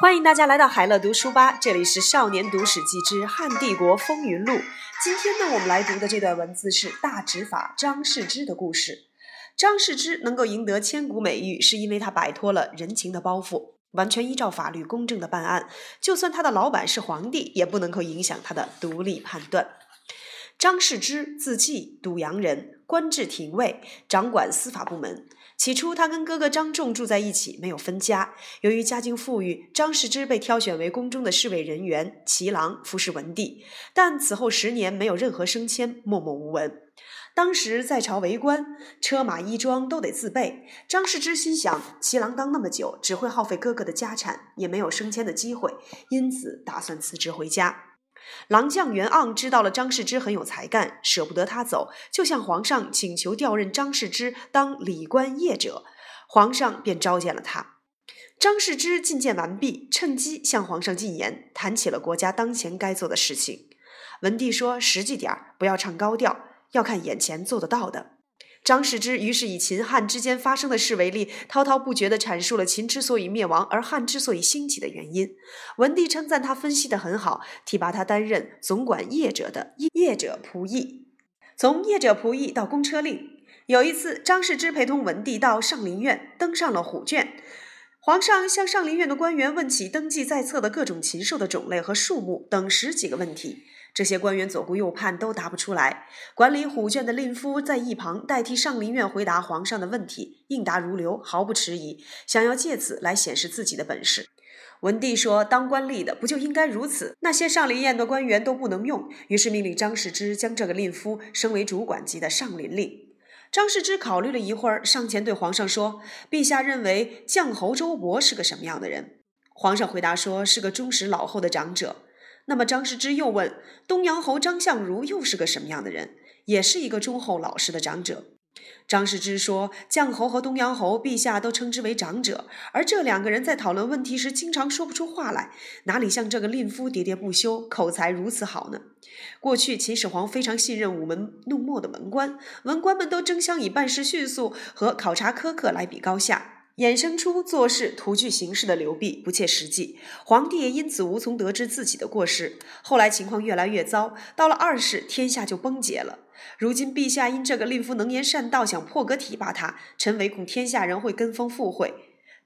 欢迎大家来到海乐读书吧，这里是《少年读史记之汉帝国风云录》。今天呢，我们来读的这段文字是大执法张世之的故事。张世之能够赢得千古美誉，是因为他摆脱了人情的包袱，完全依照法律公正的办案。就算他的老板是皇帝，也不能够影响他的独立判断。张世之，字季，堵阳人，官至廷尉，掌管司法部门。起初，他跟哥哥张仲住在一起，没有分家。由于家境富裕，张世之被挑选为宫中的侍卫人员、骑郎，服侍文帝。但此后十年没有任何升迁，默默无闻。当时在朝为官，车马衣装都得自备。张世之心想，骑郎当那么久，只会耗费哥哥的家产，也没有升迁的机会，因此打算辞职回家。郎将袁盎知道了张世之很有才干，舍不得他走，就向皇上请求调任张世之当礼官谒者。皇上便召见了他。张世之觐见完毕，趁机向皇上进言，谈起了国家当前该做的事情。文帝说：“实际点儿，不要唱高调，要看眼前做得到的。”张世之于是以秦汉之间发生的事为例，滔滔不绝地阐述了秦之所以灭亡而汉之所以兴起的原因。文帝称赞他分析得很好，提拔他担任总管业者的业者仆役。从业者仆役到公车令，有一次，张世之陪同文帝到上林苑，登上了虎圈。皇上向上林苑的官员问起登记在册的各种禽兽的种类和数目等十几个问题。这些官员左顾右盼都答不出来。管理虎圈的令夫在一旁代替上林苑回答皇上的问题，应答如流，毫不迟疑，想要借此来显示自己的本事。文帝说：“当官吏的不就应该如此？那些上林苑的官员都不能用。”于是命令张世之将这个令夫升为主管级的上林令。张世之考虑了一会儿，上前对皇上说：“陛下认为绛侯周勃是个什么样的人？”皇上回答说：“是个忠实老厚的长者。”那么张世之又问东阳侯张相如又是个什么样的人？也是一个忠厚老实的长者。张世之说：“绛侯和东阳侯，陛下都称之为长者，而这两个人在讨论问题时，经常说不出话来，哪里像这个令夫喋喋不休，口才如此好呢？”过去秦始皇非常信任舞门弄墨的文官，文官们都争相以办事迅速和考察苛刻来比高下。衍生出做事图具形式的流弊，不切实际。皇帝也因此无从得知自己的过失。后来情况越来越糟，到了二世，天下就崩解了。如今陛下因这个令夫能言善道，想破格提拔他，臣唯恐天下人会跟风附会，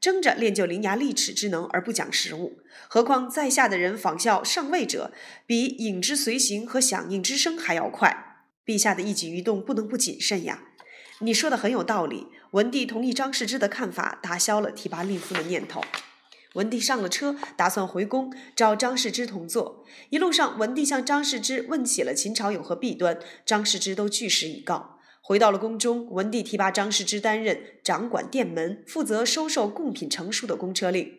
争着练就伶牙俐齿之能而不讲实务。何况在下的人仿效上位者，比影之随形和响应之声还要快。陛下的一举一动不能不谨慎呀。你说的很有道理。文帝同意张世之的看法，打消了提拔令夫的念头。文帝上了车，打算回宫找张世之同坐。一路上，文帝向张世之问起了秦朝有何弊端，张世之都据实以告。回到了宫中，文帝提拔张世之担任掌管殿门、负责收受贡品成书的公车令。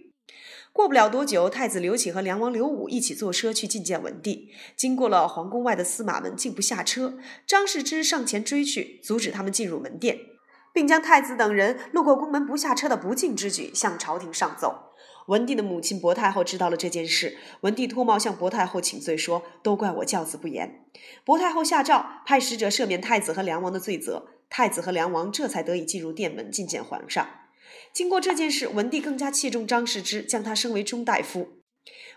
过不了多久，太子刘启和梁王刘武一起坐车去觐见文帝。经过了皇宫外的司马门，竟不下车。张世之上前追去，阻止他们进入门殿，并将太子等人路过宫门不下车的不敬之举向朝廷上奏。文帝的母亲薄太后知道了这件事，文帝脱帽向薄太后请罪，说：“都怪我教子不严。”薄太后下诏派使者赦免太子和梁王的罪责，太子和梁王这才得以进入殿门觐见皇上。经过这件事，文帝更加器重张世之，将他升为中大夫。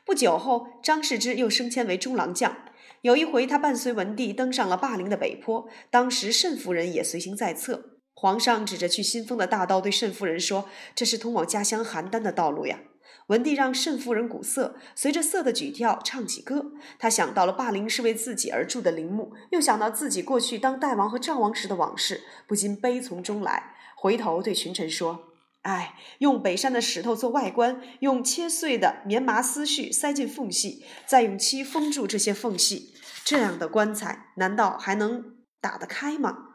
不久后，张世之又升迁为中郎将。有一回，他伴随文帝登上了霸陵的北坡，当时慎夫人也随行在侧。皇上指着去新丰的大道对慎夫人说：“这是通往家乡邯郸的道路呀。”文帝让慎夫人鼓瑟，随着瑟的曲调唱起歌。他想到了霸陵是为自己而筑的陵墓，又想到自己过去当代王和赵王时的往事，不禁悲从中来。回头对群臣说。哎，用北山的石头做外观，用切碎的棉麻丝絮塞进缝隙，再用漆封住这些缝隙，这样的棺材难道还能打得开吗？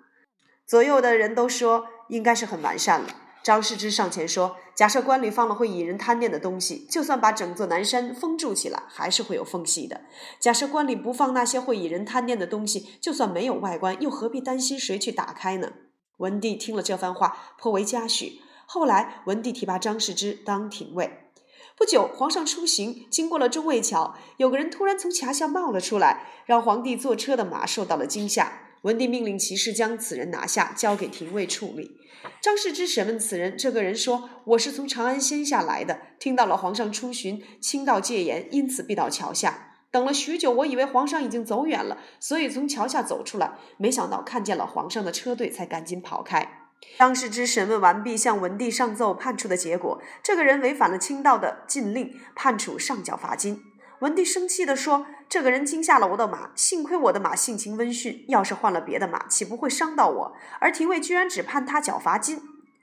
左右的人都说应该是很完善了。张世之上前说：“假设棺里放了会引人贪念的东西，就算把整座南山封住起来，还是会有缝隙的。假设棺里不放那些会引人贪念的东西，就算没有外观，又何必担心谁去打开呢？”文帝听了这番话，颇为嘉许。后来，文帝提拔张世之当廷尉。不久，皇上出行，经过了中卫桥，有个人突然从桥下冒了出来，让皇帝坐车的马受到了惊吓。文帝命令骑士将此人拿下，交给廷尉处理。张世之审问此人，这个人说：“我是从长安仙下来的，听到了皇上出巡，清道戒严，因此避到桥下。等了许久，我以为皇上已经走远了，所以从桥下走出来，没想到看见了皇上的车队，才赶紧跑开。”张世之审问完毕，向文帝上奏判处的结果：这个人违反了清道的禁令，判处上缴罚金。文帝生气地说：“这个人惊吓了我的马，幸亏我的马性情温驯，要是换了别的马，岂不会伤到我？而廷尉居然只判他缴罚金。”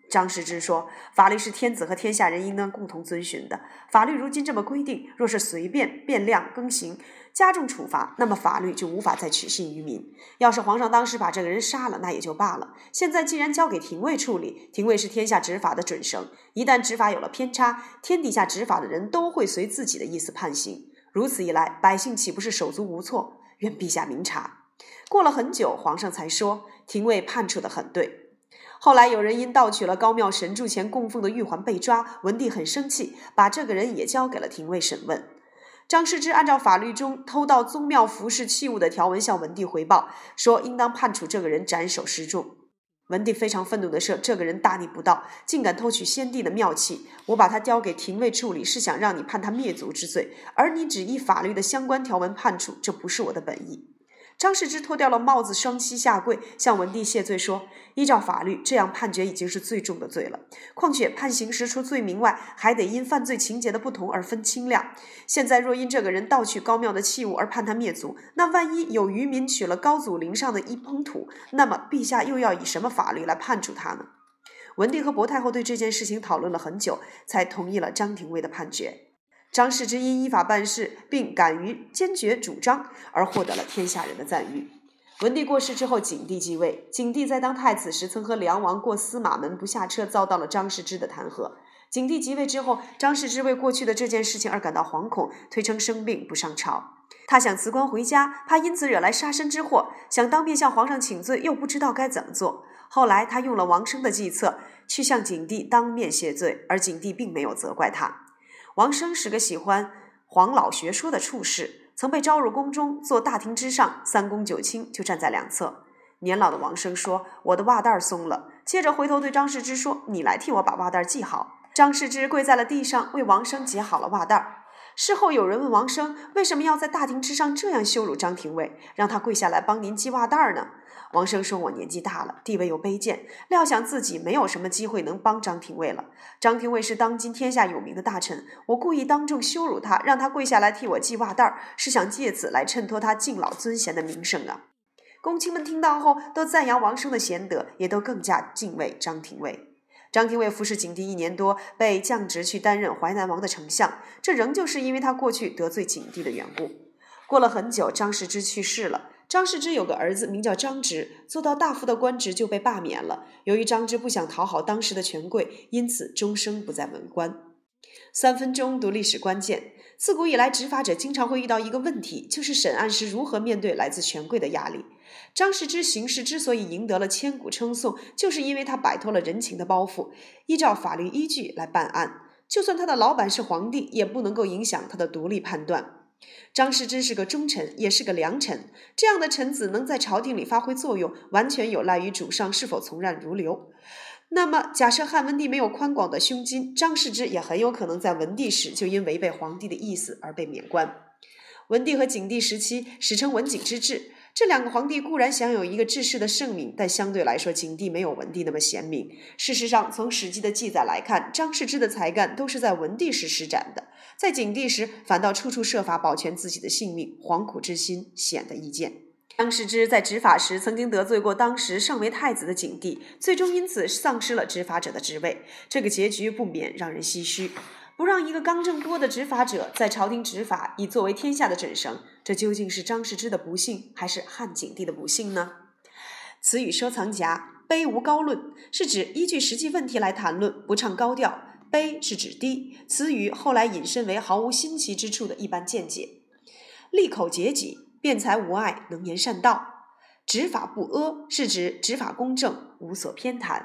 张世之说：“法律是天子和天下人应当共同遵循的。法律如今这么规定，若是随便变量更行，加重处罚，那么法律就无法再取信于民。要是皇上当时把这个人杀了，那也就罢了。现在既然交给廷尉处理，廷尉是天下执法的准绳，一旦执法有了偏差，天底下执法的人都会随自己的意思判刑。”如此一来，百姓岂不是手足无措？愿陛下明察。过了很久，皇上才说：“廷尉判处的很对。”后来有人因盗取了高庙神柱前供奉的玉环被抓，文帝很生气，把这个人也交给了廷尉审问。张世之按照法律中偷盗宗庙服饰器物的条文向文帝回报，说应当判处这个人斩首示众。文帝非常愤怒地说：“这个人大逆不道，竟敢偷取先帝的妙器！我把他交给廷尉处理，是想让你判他灭族之罪，而你只依法律的相关条文判处，这不是我的本意。”张世之脱掉了帽子，双膝下跪，向文帝谢罪说：“依照法律，这样判决已经是最重的罪了。况且判刑时，除罪名外，还得因犯罪情节的不同而分轻量。现在若因这个人盗取高庙的器物而判他灭族，那万一有渔民取了高祖陵上的一捧土，那么陛下又要以什么法律来判处他呢？”文帝和薄太后对这件事情讨论了很久，才同意了张廷尉的判决。张世之因依法办事，并敢于坚决主张，而获得了天下人的赞誉。文帝过世之后，景帝继位。景帝在当太子时，曾和梁王过司马门不下车，遭到了张世之的弹劾。景帝即位之后，张世之为过去的这件事情而感到惶恐，推称生病不上朝。他想辞官回家，怕因此惹来杀身之祸；想当面向皇上请罪，又不知道该怎么做。后来，他用了王生的计策，去向景帝当面谢罪，而景帝并没有责怪他。王生是个喜欢黄老学说的处士，曾被招入宫中，坐大厅之上，三公九卿就站在两侧。年老的王生说：“我的袜带松了。”接着回头对张世之说：“你来替我把袜带系好。”张世之跪在了地上，为王生解好了袜带。事后有人问王生：“为什么要在大庭之上这样羞辱张廷尉，让他跪下来帮您系袜带儿呢？”王生说：“我年纪大了，地位又卑贱，料想自己没有什么机会能帮张廷尉了。张廷尉是当今天下有名的大臣，我故意当众羞辱他，让他跪下来替我系袜带儿，是想借此来衬托他敬老尊贤的名声啊！”公卿们听到后都赞扬王生的贤德，也都更加敬畏张廷尉。张廷尉服侍景帝一年多，被降职去担任淮南王的丞相，这仍旧是因为他过去得罪景帝的缘故。过了很久，张世之去世了。张世之有个儿子，名叫张直，做到大夫的官职就被罢免了。由于张直不想讨好当时的权贵，因此终生不再文官。三分钟读历史关键：自古以来，执法者经常会遇到一个问题，就是审案时如何面对来自权贵的压力。张世之行事之所以赢得了千古称颂，就是因为他摆脱了人情的包袱，依照法律依据来办案。就算他的老板是皇帝，也不能够影响他的独立判断。张世之是个忠臣，也是个良臣。这样的臣子能在朝廷里发挥作用，完全有赖于主上是否从善如流。那么，假设汉文帝没有宽广的胸襟，张世之也很有可能在文帝时就因违背皇帝的意思而被免官。文帝和景帝时期史称文景之治。这两个皇帝固然享有一个治世的盛名，但相对来说，景帝没有文帝那么贤明。事实上，从《史记》的记载来看，张世之的才干都是在文帝时施展的，在景帝时反倒处处设法保全自己的性命，惶恐之心显得易见。张世之在执法时曾经得罪过当时尚为太子的景帝，最终因此丧失了执法者的职位，这个结局不免让人唏嘘。不让一个刚正多的执法者在朝廷执法，以作为天下的准绳，这究竟是张世之的不幸，还是汉景帝的不幸呢？词语收藏夹：卑无高论，是指依据实际问题来谈论，不唱高调；卑是指低。词语后来引申为毫无新奇之处的一般见解。利口节己，辩才无碍，能言善道。执法不阿，是指执法公正，无所偏袒。